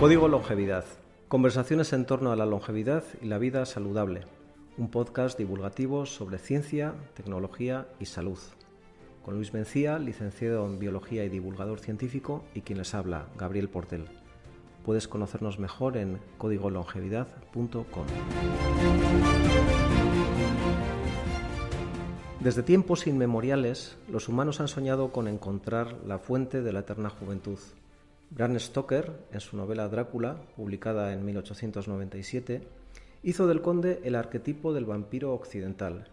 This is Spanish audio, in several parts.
Código Longevidad. Conversaciones en torno a la longevidad y la vida saludable. Un podcast divulgativo sobre ciencia, tecnología y salud. Con Luis Mencía, licenciado en Biología y divulgador científico, y quien les habla, Gabriel Portel. Puedes conocernos mejor en códigolongevidad.com. Desde tiempos inmemoriales, los humanos han soñado con encontrar la fuente de la eterna juventud. Bram Stoker, en su novela Drácula, publicada en 1897, hizo del conde el arquetipo del vampiro occidental,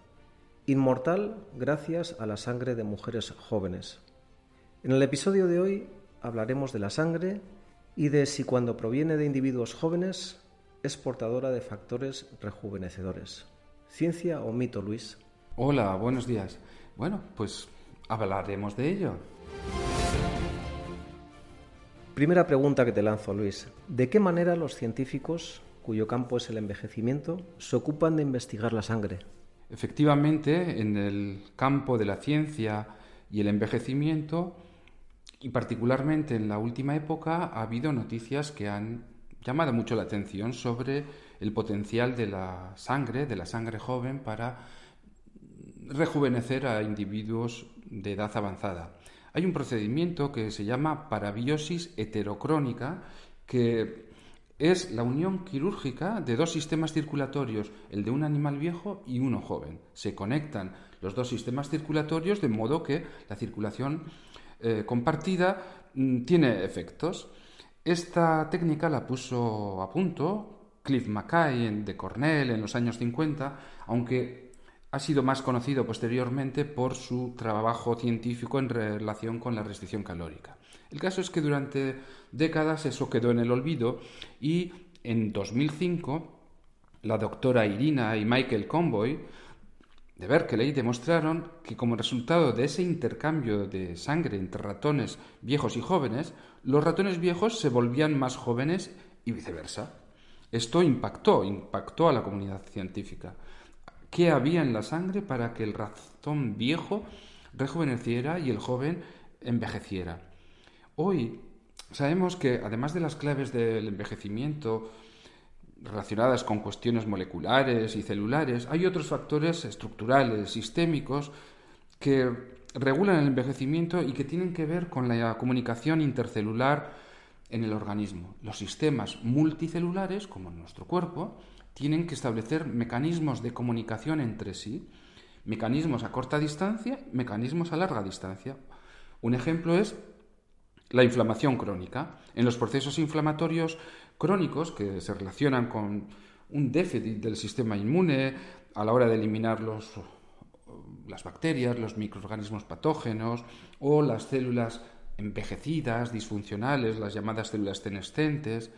inmortal gracias a la sangre de mujeres jóvenes. En el episodio de hoy hablaremos de la sangre y de si cuando proviene de individuos jóvenes es portadora de factores rejuvenecedores. ¿Ciencia o mito, Luis? Hola, buenos días. Bueno, pues hablaremos de ello. Primera pregunta que te lanzo, Luis. ¿De qué manera los científicos, cuyo campo es el envejecimiento, se ocupan de investigar la sangre? Efectivamente, en el campo de la ciencia y el envejecimiento, y particularmente en la última época, ha habido noticias que han llamado mucho la atención sobre el potencial de la sangre, de la sangre joven, para rejuvenecer a individuos de edad avanzada. Hay un procedimiento que se llama parabiosis heterocrónica, que es la unión quirúrgica de dos sistemas circulatorios, el de un animal viejo y uno joven. Se conectan los dos sistemas circulatorios de modo que la circulación eh, compartida mm, tiene efectos. Esta técnica la puso a punto Cliff Mackay de Cornell en los años 50, aunque ha sido más conocido posteriormente por su trabajo científico en relación con la restricción calórica. El caso es que durante décadas eso quedó en el olvido y en 2005 la doctora Irina y Michael Convoy de Berkeley demostraron que como resultado de ese intercambio de sangre entre ratones viejos y jóvenes, los ratones viejos se volvían más jóvenes y viceversa. Esto impactó, impactó a la comunidad científica qué había en la sangre para que el ratón viejo rejuveneciera y el joven envejeciera. Hoy sabemos que además de las claves del envejecimiento relacionadas con cuestiones moleculares y celulares, hay otros factores estructurales, sistémicos, que regulan el envejecimiento y que tienen que ver con la comunicación intercelular en el organismo. Los sistemas multicelulares, como nuestro cuerpo, tienen que establecer mecanismos de comunicación entre sí, mecanismos a corta distancia, mecanismos a larga distancia. Un ejemplo es la inflamación crónica. En los procesos inflamatorios crónicos que se relacionan con un déficit del sistema inmune a la hora de eliminar las bacterias, los microorganismos patógenos o las células envejecidas, disfuncionales, las llamadas células senescentes,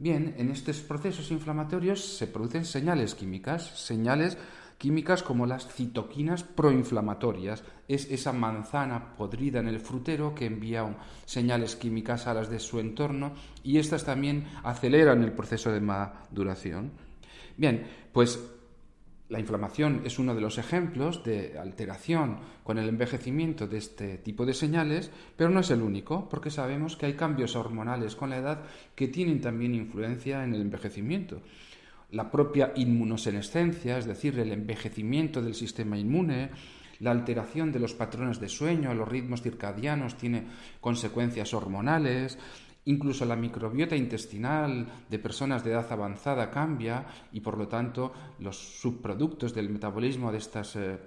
Bien, en estos procesos inflamatorios se producen señales químicas, señales químicas como las citoquinas proinflamatorias. Es esa manzana podrida en el frutero que envía señales químicas a las de su entorno y estas también aceleran el proceso de maduración. Bien, pues la inflamación es uno de los ejemplos de alteración con el envejecimiento de este tipo de señales, pero no es el único, porque sabemos que hay cambios hormonales con la edad que tienen también influencia en el envejecimiento. La propia inmunosenescencia, es decir, el envejecimiento del sistema inmune, la alteración de los patrones de sueño, los ritmos circadianos, tiene consecuencias hormonales, Incluso la microbiota intestinal de personas de edad avanzada cambia y por lo tanto los subproductos del metabolismo de estas eh,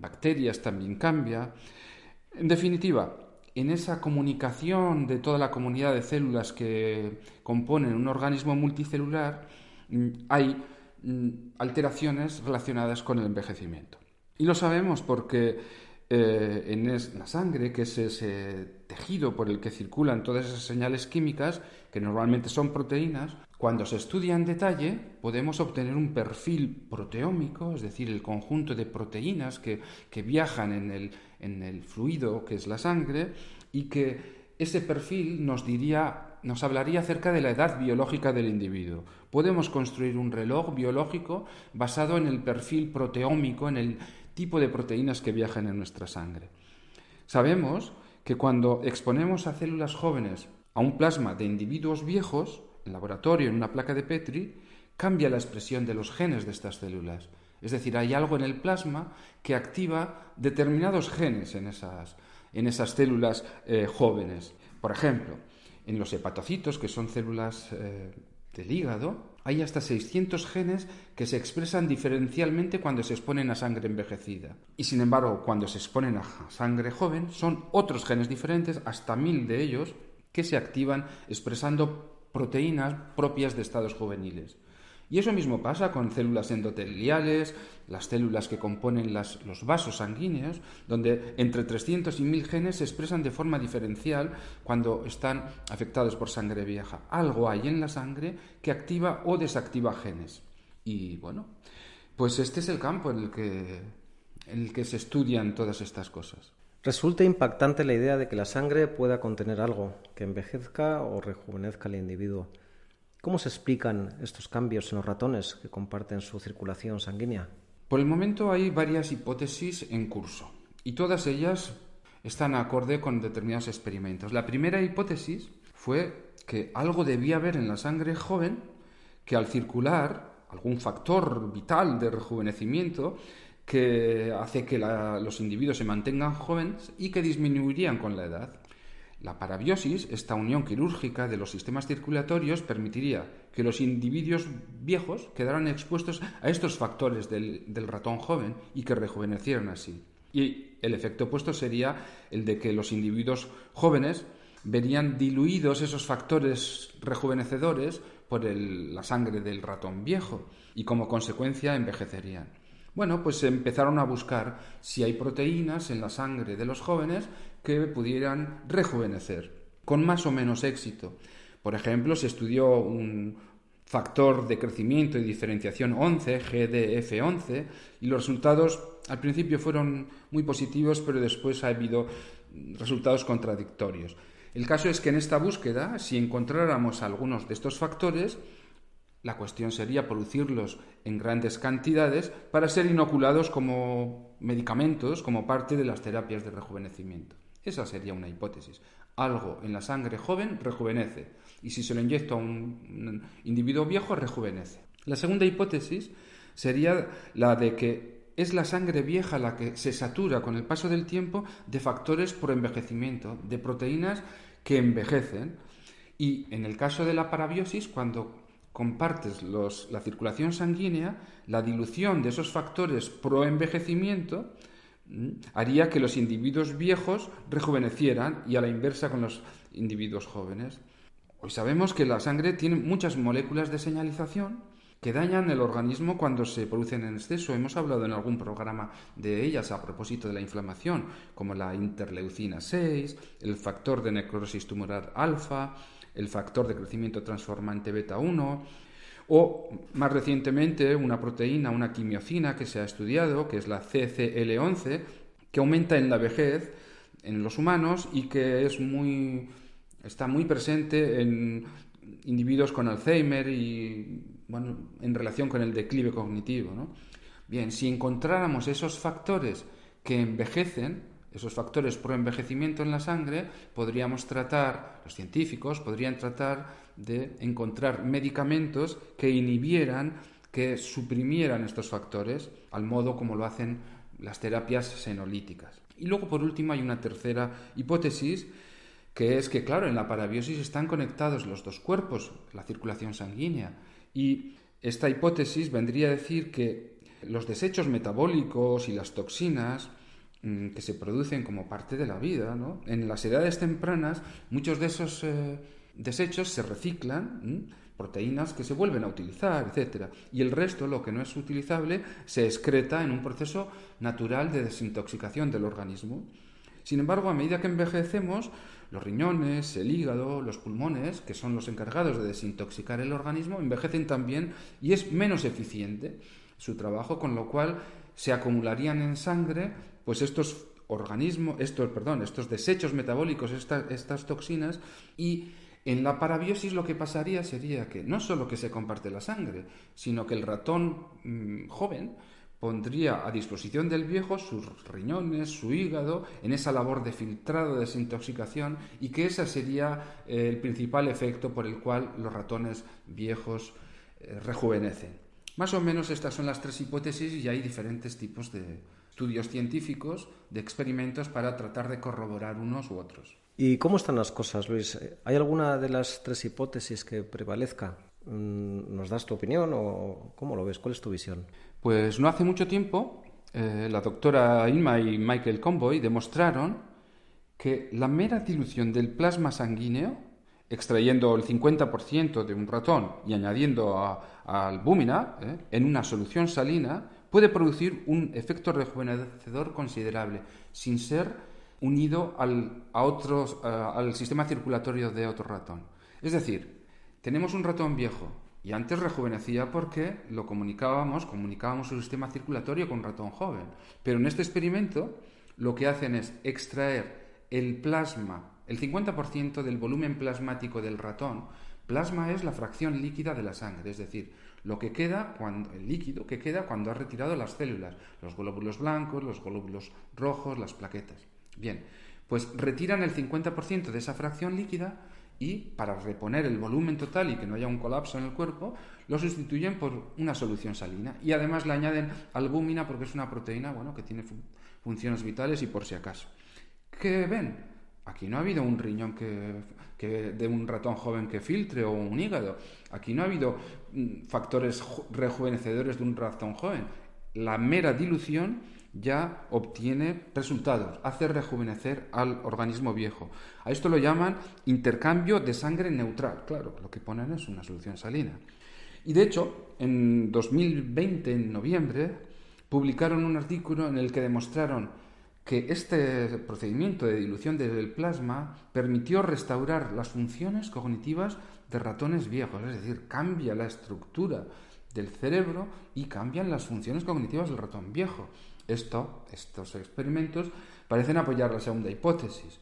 bacterias también cambia. En definitiva, en esa comunicación de toda la comunidad de células que componen un organismo multicelular mm, hay mm, alteraciones relacionadas con el envejecimiento. Y lo sabemos porque eh, en la sangre, que es ese tejido por el que circulan todas esas señales químicas, que normalmente son proteínas, cuando se estudia en detalle podemos obtener un perfil proteómico, es decir, el conjunto de proteínas que, viajan en el, en el fluido que es la sangre y que ese perfil nos diría, nos hablaría acerca de la edad biológica del individuo. Podemos construir un reloj biológico basado en el perfil proteómico, en el tipo de proteínas que viajan en nuestra sangre. Sabemos que cuando exponemos a células jóvenes a un plasma de individuos viejos, en laboratorio, en una placa de Petri, cambia la expresión de los genes de estas células. Es decir, hay algo en el plasma que activa determinados genes en esas, en esas células eh, jóvenes. Por ejemplo, en los hepatocitos, que son células eh, del hígado, hay hasta 600 genes que se expresan diferencialmente cuando se exponen a sangre envejecida. Y sin embargo, cuando se exponen a sangre joven, son otros genes diferentes, hasta mil de ellos, que se activan expresando proteínas propias de estados juveniles. Y eso mismo pasa con células endoteliales, las células que componen los vasos sanguíneos, donde entre 300 y 1000 genes se expresan de forma diferencial cuando están afectados por sangre vieja. Algo hay en la sangre que activa o desactiva genes. Y bueno, pues este es el campo en el que, en el que se estudian todas estas cosas. Resulta impactante la idea de que la sangre pueda contener algo que envejezca o rejuvenezca al individuo. ¿Cómo se explican estos cambios en los ratones que comparten su circulación sanguínea? Por el momento hay varias hipótesis en curso y todas ellas están acorde con determinados experimentos. La primera hipótesis fue que algo debía haber en la sangre joven que al circular algún factor vital de rejuvenecimiento que hace que los individuos se mantengan jóvenes y que disminuirían con la edad. La parabiosis, esta unión quirúrgica de los sistemas circulatorios, permitiría que los individuos viejos quedaran expuestos a estos factores del, ratón joven y que rejuvenecieran así. Y el efecto opuesto sería el de que los individuos jóvenes verían diluidos esos factores rejuvenecedores por la sangre del ratón viejo y como consecuencia envejecerían. Bueno, pues empezaron a buscar si hay proteínas en la sangre de los jóvenes que pudieran rejuvenecer, con más o menos éxito. Por ejemplo, se estudió un factor de crecimiento y diferenciación 11, GDF11, y los resultados al principio fueron muy positivos, pero después ha habido resultados contradictorios. El caso es que en esta búsqueda, si encontráramos algunos de estos factores, la cuestión sería producirlos en grandes cantidades para ser inoculados como medicamentos, como parte de las terapias de rejuvenecimiento. Esa sería una hipótesis. Algo en la sangre joven rejuvenece y si se lo inyecta a un individuo viejo rejuvenece. La segunda hipótesis sería la de que es la sangre vieja la que se satura con el paso del tiempo de factores por envejecimiento, de proteínas que envejecen. Y en el caso de la parabiosis, cuando compartes la circulación sanguínea, la dilución de esos factores pro envejecimiento haría que los individuos viejos rejuvenecieran y a la inversa con los individuos jóvenes. Hoy sabemos que la sangre tiene muchas moléculas de señalización que dañan el organismo cuando se producen en exceso. Hemos hablado en algún programa de ellas a propósito de la inflamación, como la interleucina 6, el factor de necrosis tumoral alfa, el factor de crecimiento transformante beta 1, o más recientemente una proteína, una quimiocina que se ha estudiado, que es la CCL11, que aumenta en la vejez en los humanos y que es muy, está muy presente en individuos con Alzheimer y bueno, en relación con el declive cognitivo. Bien, si encontráramos esos factores que envejecen, esos factores pro envejecimiento en la sangre, podríamos tratar, los científicos podrían tratar de encontrar medicamentos que inhibieran, que suprimieran estos factores, al modo como lo hacen las terapias senolíticas. Y luego, por último, hay una tercera hipótesis, que es que, claro, en la parabiosis están conectados los dos cuerpos, la circulación sanguínea, y esta hipótesis vendría a decir que los desechos metabólicos y las toxinas que se producen como parte de la vida, en las edades tempranas, muchos de esos eh, desechos se reciclan, proteínas que se vuelven a utilizar, etc. Y el resto, lo que no es utilizable, se excreta en un proceso natural de desintoxicación del organismo. Sin embargo, a medida que envejecemos, los riñones, el hígado, los pulmones, que son los encargados de desintoxicar el organismo, envejecen también y es menos eficiente su trabajo, con lo cual se acumularían en sangre pues estos organismos, estos, perdón, estos desechos metabólicos, estas toxinas y en la parabiosis lo que pasaría sería que no solo que se comparte la sangre, sino que el ratón mm, joven pondría a disposición del viejo sus riñones, su hígado, en esa labor de filtrado, de desintoxicación, y que ese sería eh, el principal efecto por el cual los ratones viejos eh, rejuvenecen. Más o menos estas son las tres hipótesis y hay diferentes tipos de estudios científicos, de experimentos para tratar de corroborar unos u otros. ¿Y cómo están las cosas, Luis? ¿Hay alguna de las tres hipótesis que prevalezca? Mm, ¿Nos das tu opinión o cómo lo ves? ¿Cuál es tu visión? Pues no hace mucho tiempo, eh, la doctora Inma y Michael Conboy demostraron que la mera dilución del plasma sanguíneo, extrayendo el 50% de un ratón y añadiendo a, albúmina eh, en una solución salina, puede producir un efecto rejuvenecedor considerable, sin ser unido al, sistema circulatorio de otro ratón. Es decir, tenemos un ratón viejo y antes rejuvenecía porque lo comunicábamos, comunicábamos su sistema circulatorio con un ratón joven. Pero en este experimento lo que hacen es extraer el plasma, el 50% del volumen plasmático del ratón. Plasma es la fracción líquida de la sangre, es decir, lo que queda cuando el líquido que queda cuando ha retirado las células, los glóbulos blancos, los glóbulos rojos, las plaquetas. Bien, pues retiran el 50% de esa fracción líquida y para reponer el volumen total y que no haya un colapso en el cuerpo, lo sustituyen por una solución salina y además le añaden albúmina porque es una proteína bueno, que tiene funciones vitales y por si acaso. ¿Qué ven? Aquí no ha habido un riñón que, de un ratón joven que filtre o un hígado. Aquí no ha habido mm, factores rejuvenecedores de un ratón joven. La mera dilución ya obtiene resultados, hace rejuvenecer al organismo viejo. A esto lo llaman intercambio de sangre neutral. Claro, lo que ponen es una solución salina. Y de hecho, en 2020, en noviembre, publicaron un artículo en el que demostraron que este procedimiento de dilución del plasma permitió restaurar las funciones cognitivas de ratones viejos, es decir, cambia la estructura del cerebro y cambian las funciones cognitivas del ratón viejo. Esto, estos experimentos parecen apoyar la segunda hipótesis,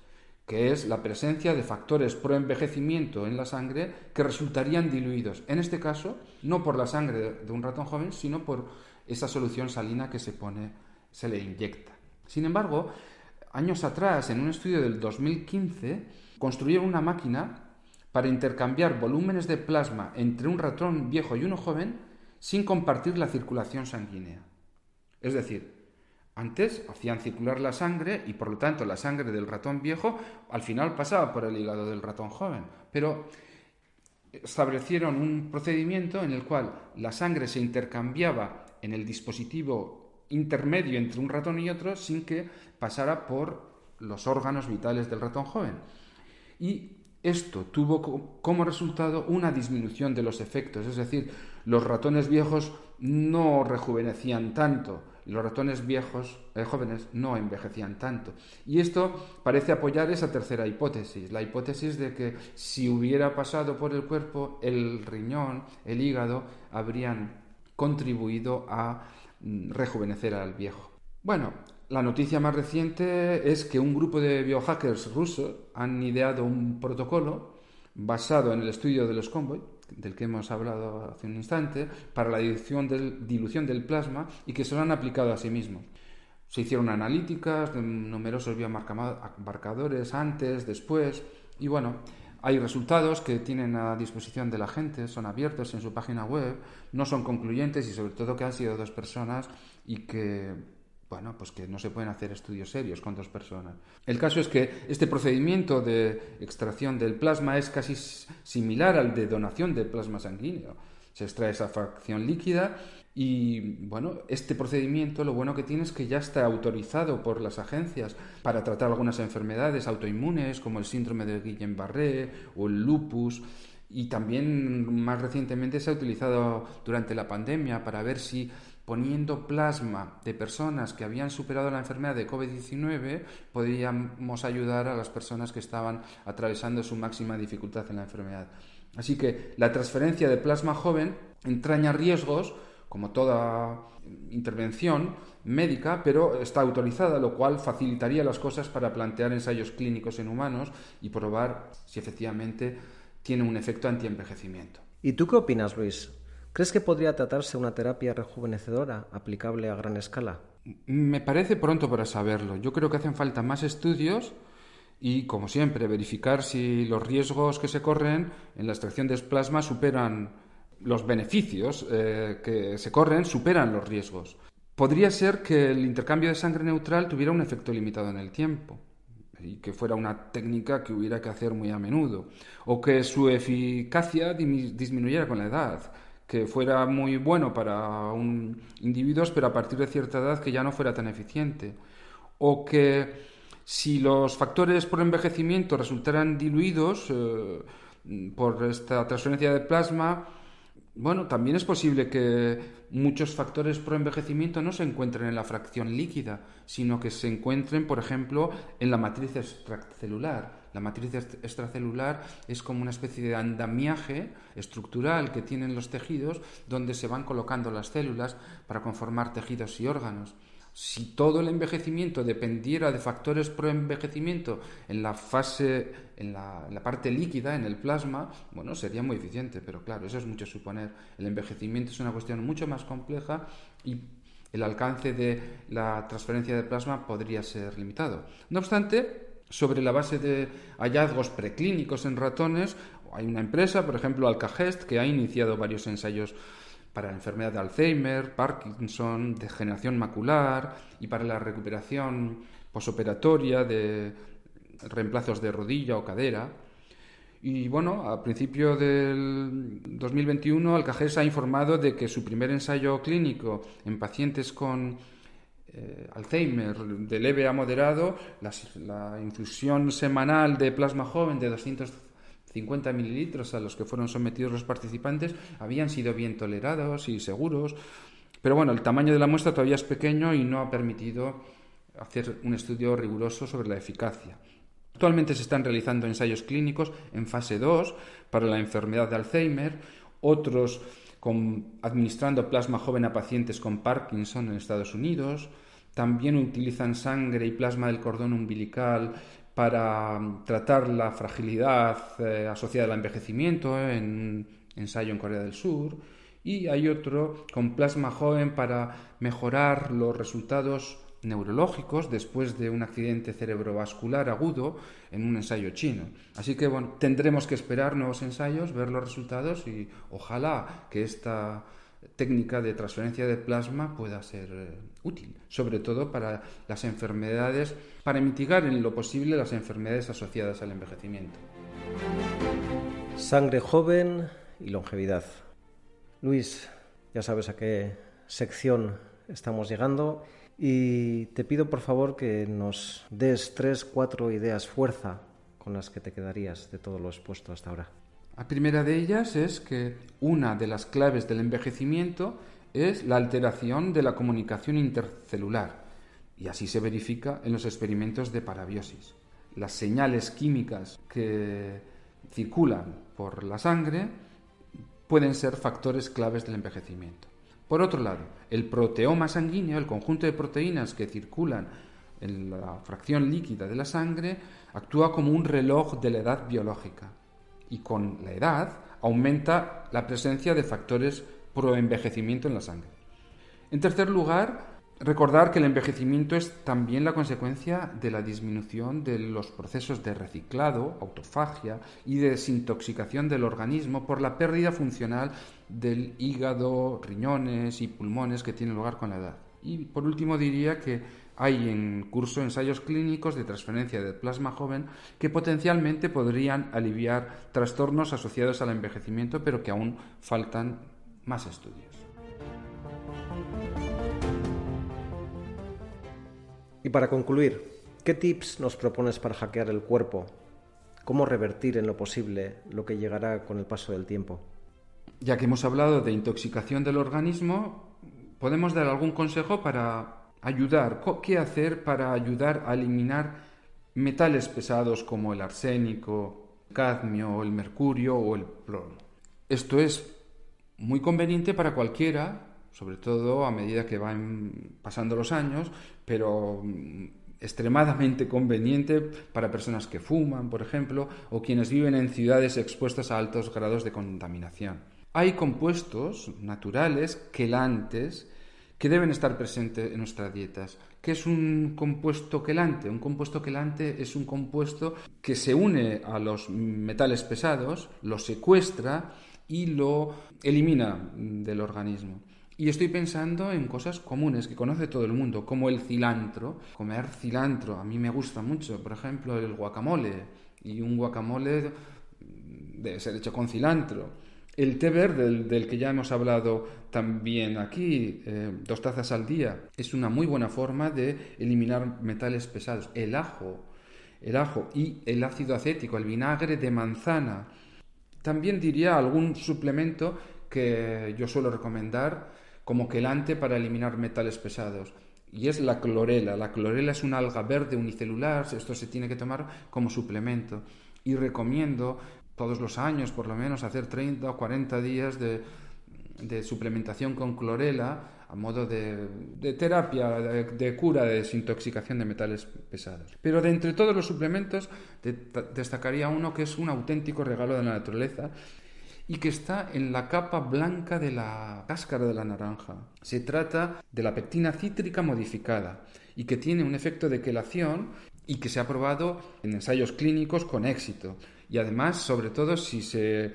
que es la presencia de factores pro-envejecimiento en la sangre que resultarían diluidos, en este caso, no por la sangre de un ratón joven, sino por esa solución salina que se pone, se le inyecta. Sin embargo, años atrás, en un estudio del 2015, construyeron una máquina para intercambiar volúmenes de plasma entre un ratón viejo y uno joven sin compartir la circulación sanguínea. Es decir, antes hacían circular la sangre y por lo tanto la sangre del ratón viejo al final pasaba por el hígado del ratón joven. Pero establecieron un procedimiento en el cual la sangre se intercambiaba en el dispositivo intermedio entre un ratón y otro sin que pasara por los órganos vitales del ratón joven. Y esto tuvo como resultado una disminución de los efectos, es decir, los ratones viejos no rejuvenecían tanto, los ratones viejos, eh, jóvenes, no envejecían tanto. Y esto parece apoyar esa tercera hipótesis, la hipótesis de que si hubiera pasado por el cuerpo, el riñón, el hígado, habrían contribuido a rejuvenecer al viejo. Bueno, la noticia más reciente es que un grupo de biohackers rusos han ideado un protocolo basado en el estudio de los convoy del que hemos hablado hace un instante, para la dilución del, dilución del plasma y que se lo han aplicado a sí mismos. Se hicieron analíticas de numerosos biomarcadores antes, después, y bueno, hay resultados que tienen a disposición de la gente, son abiertos en su página web, no son concluyentes y sobre todo que han sido dos personas y que bueno, pues que no se pueden hacer estudios serios con dos personas. El caso es que este procedimiento de extracción del plasma es casi similar al de donación de plasma sanguíneo. Se extrae esa fracción líquida y, bueno, este procedimiento lo bueno que tiene es que ya está autorizado por las agencias para tratar algunas enfermedades autoinmunes como el síndrome de Guillain-Barré o el lupus y también más recientemente se ha utilizado durante la pandemia para ver si poniendo plasma de personas que habían superado la enfermedad de COVID-19, podríamos ayudar a las personas que estaban atravesando su máxima dificultad en la enfermedad. Así que la transferencia de plasma joven entraña riesgos, como toda intervención médica, pero está autorizada, lo cual facilitaría las cosas para plantear ensayos clínicos en humanos y probar si efectivamente tiene un efecto antienvejecimiento. ¿Y tú qué opinas, Luis? ¿Crees que podría tratarse una terapia rejuvenecedora aplicable a gran escala? Me parece pronto para saberlo. Yo creo que hacen falta más estudios y, como siempre, verificar si los riesgos que se corren en la extracción de plasma superan los beneficios eh, que se corren, superan los riesgos. Podría ser que el intercambio de sangre neutral tuviera un efecto limitado en el tiempo y que fuera una técnica que hubiera que hacer muy a menudo, o que su eficacia disminuyera con la edad, que fuera muy bueno para un individuo, pero a partir de cierta edad que ya no fuera tan eficiente. O que si los factores por envejecimiento resultaran diluidos eh, por esta transferencia de plasma, bueno, también es posible que muchos factores pro envejecimiento no se encuentren en la fracción líquida, sino que se encuentren, por ejemplo, en la matriz extracelular. La matriz extracelular es como una especie de andamiaje estructural que tienen los tejidos donde se van colocando las células para conformar tejidos y órganos. Si todo el envejecimiento dependiera de factores pro-envejecimiento en la fase, en la, parte líquida, en el plasma, bueno, sería muy eficiente, pero claro, eso es mucho suponer. El envejecimiento es una cuestión mucho más compleja y el alcance de la transferencia de plasma podría ser limitado. No obstante, sobre la base de hallazgos preclínicos en ratones, hay una empresa, por ejemplo, Alcagest, que ha iniciado varios ensayos para la enfermedad de Alzheimer, Parkinson, degeneración macular y para la recuperación posoperatoria de reemplazos de rodilla o cadera. Y bueno, a principio del 2021, Alcajes ha informado de que su primer ensayo clínico en pacientes con eh, Alzheimer de leve a moderado, la, infusión semanal de plasma joven de 200 50 mililitros a los que fueron sometidos los participantes habían sido bien tolerados y seguros, pero bueno, el tamaño de la muestra todavía es pequeño y no ha permitido hacer un estudio riguroso sobre la eficacia. Actualmente se están realizando ensayos clínicos en fase 2 para la enfermedad de Alzheimer, otros administrando plasma joven a pacientes con Parkinson en Estados Unidos, también utilizan sangre y plasma del cordón umbilical para tratar la fragilidad eh, asociada al envejecimiento en un ensayo en Corea del Sur y hay otro con plasma joven para mejorar los resultados neurológicos después de un accidente cerebrovascular agudo en un ensayo chino. Así que bueno, tendremos que esperar nuevos ensayos, ver los resultados y ojalá que esta técnica de transferencia de plasma pueda ser eh, útil, sobre todo para las enfermedades, para mitigar en lo posible las enfermedades asociadas al envejecimiento. Sangre joven y longevidad. Luis, ya sabes a qué sección estamos llegando y te pido por favor que nos des tres, cuatro ideas fuerza con las que te quedarías de todo lo expuesto hasta ahora. La primera de ellas es que una de las claves del envejecimiento es la alteración de la comunicación intercelular, y así se verifica en los experimentos de parabiosis. Las señales químicas que circulan por la sangre pueden ser factores claves del envejecimiento. Por otro lado, el proteoma sanguíneo, el conjunto de proteínas que circulan en la fracción líquida de la sangre, actúa como un reloj de la edad biológica y con la edad aumenta la presencia de factores pro-envejecimiento en la sangre. En tercer lugar, recordar que el envejecimiento es también la consecuencia de la disminución de los procesos de reciclado, autofagia y de desintoxicación del organismo por la pérdida funcional del hígado, riñones y pulmones que tiene lugar con la edad. Y por último diría que hay en curso ensayos clínicos de transferencia de plasma joven que potencialmente podrían aliviar trastornos asociados al envejecimiento, pero que aún faltan más estudios. Y para concluir, ¿qué tips nos propones para hackear el cuerpo? ¿Cómo revertir en lo posible lo que llegará con el paso del tiempo? Ya que hemos hablado de intoxicación del organismo, ¿podemos dar algún consejo para ayudar, ¿qué hacer para ayudar a eliminar metales pesados como el arsénico, el cadmio, el mercurio o el plomo? Esto es muy conveniente para cualquiera, sobre todo a medida que van pasando los años, pero mm, extremadamente conveniente para personas que fuman, por ejemplo, o quienes viven en ciudades expuestas a altos grados de contaminación. hay compuestos naturales, quelantes, que deben estar presentes en nuestras dietas. ¿Qué es un compuesto quelante? Un compuesto quelante es un compuesto que se une a los metales pesados, los secuestra y lo elimina del organismo. Y estoy pensando en cosas comunes que conoce todo el mundo, como el cilantro. Comer cilantro, a mí me gusta mucho. Por ejemplo, el guacamole. Y un guacamole debe ser hecho con cilantro. El té verde, del, que ya hemos hablado también aquí, eh, dos tazas al día, es una muy buena forma de eliminar metales pesados. El ajo, el ajo y el ácido acético, el vinagre de manzana. También diría algún suplemento que yo suelo recomendar como quelante para eliminar metales pesados. Y es la clorela. La clorela es una alga verde unicelular, esto se tiene que tomar como suplemento. Y recomiendo todos los años, por lo menos, hacer 30 o 40 días de, suplementación con clorela a modo de, terapia, de, cura de desintoxicación de metales pesados. Pero de entre todos los suplementos destacaría uno que es un auténtico regalo de la naturaleza y que está en la capa blanca de la cáscara de la naranja. Se trata de la pectina cítrica modificada y que tiene un efecto de quelación y que se ha probado en ensayos clínicos con éxito. Y además, sobre todo, si se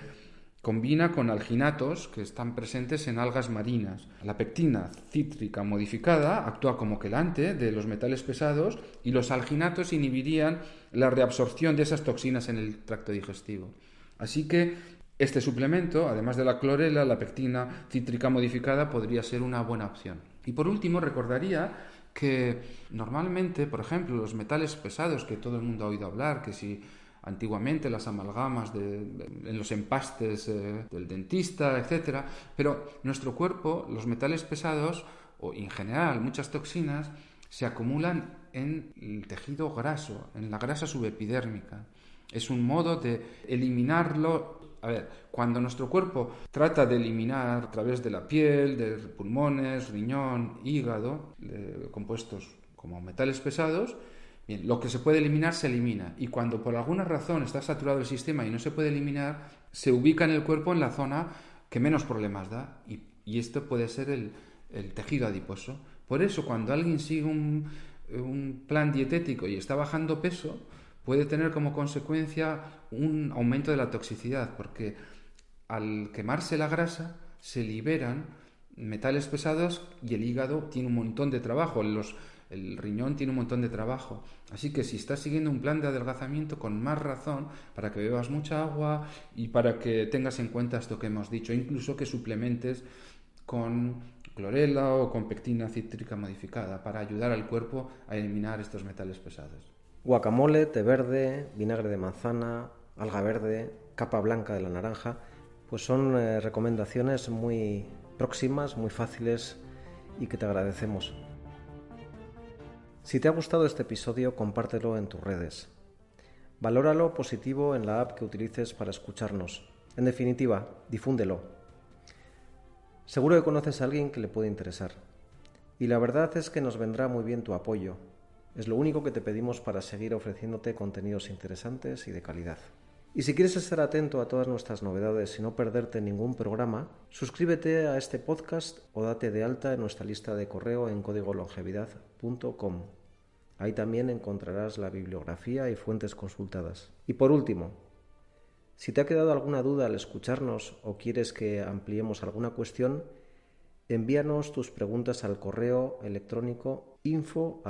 combina con alginatos que están presentes en algas marinas. La pectina cítrica modificada actúa como quelante de los metales pesados y los alginatos inhibirían la reabsorción de esas toxinas en el tracto digestivo. Así que este suplemento, además de la clorela, la pectina cítrica modificada, podría ser una buena opción. Y por último, recordaría que normalmente, por ejemplo, los metales pesados que todo el mundo ha oído hablar, que si antiguamente las amalgamas en los empastes eh, del dentista, etcétera, pero nuestro cuerpo, los metales pesados o en general muchas toxinas se acumulan en el tejido graso, en la grasa subepidérmica. Es un modo de eliminarlo. A ver, cuando nuestro cuerpo trata de eliminar a través de la piel, de pulmones, riñón, hígado, compuestos como metales pesados, Bien, lo que se puede eliminar se elimina y cuando por alguna razón está saturado el sistema y no se puede eliminar, se ubica en el cuerpo en la zona que menos problemas da y, esto puede ser el, tejido adiposo. Por eso cuando alguien sigue un, un plan dietético y está bajando peso, puede tener como consecuencia un aumento de la toxicidad, porque al quemarse la grasa se liberan metales pesados y el hígado tiene un montón de trabajo. El riñón tiene un montón de trabajo. Así que si estás siguiendo un plan de adelgazamiento, con más razón, para que bebas mucha agua y para que tengas en cuenta esto que hemos dicho, incluso que suplementes con clorela o con pectina cítrica modificada para ayudar al cuerpo a eliminar estos metales pesados. Guacamole, té verde, vinagre de manzana, alga verde, capa blanca de la naranja, pues son eh, recomendaciones muy próximas, muy fáciles y que te agradecemos. Si te ha gustado este episodio, compártelo en tus redes. Valóralo positivo en la app que utilices para escucharnos. En definitiva, difúndelo. Seguro que conoces a alguien que le puede interesar. Y la verdad es que nos vendrá muy bien tu apoyo. Es lo único que te pedimos para seguir ofreciéndote contenidos interesantes y de calidad. Y si quieres estar atento a todas nuestras novedades y no perderte ningún programa, suscríbete a este podcast o date de alta en nuestra lista de correo en códigolongevidad.com. Ahí también encontrarás la bibliografía y fuentes consultadas. Y por último, si te ha quedado alguna duda al escucharnos o quieres que ampliemos alguna cuestión, envíanos tus preguntas al correo electrónico info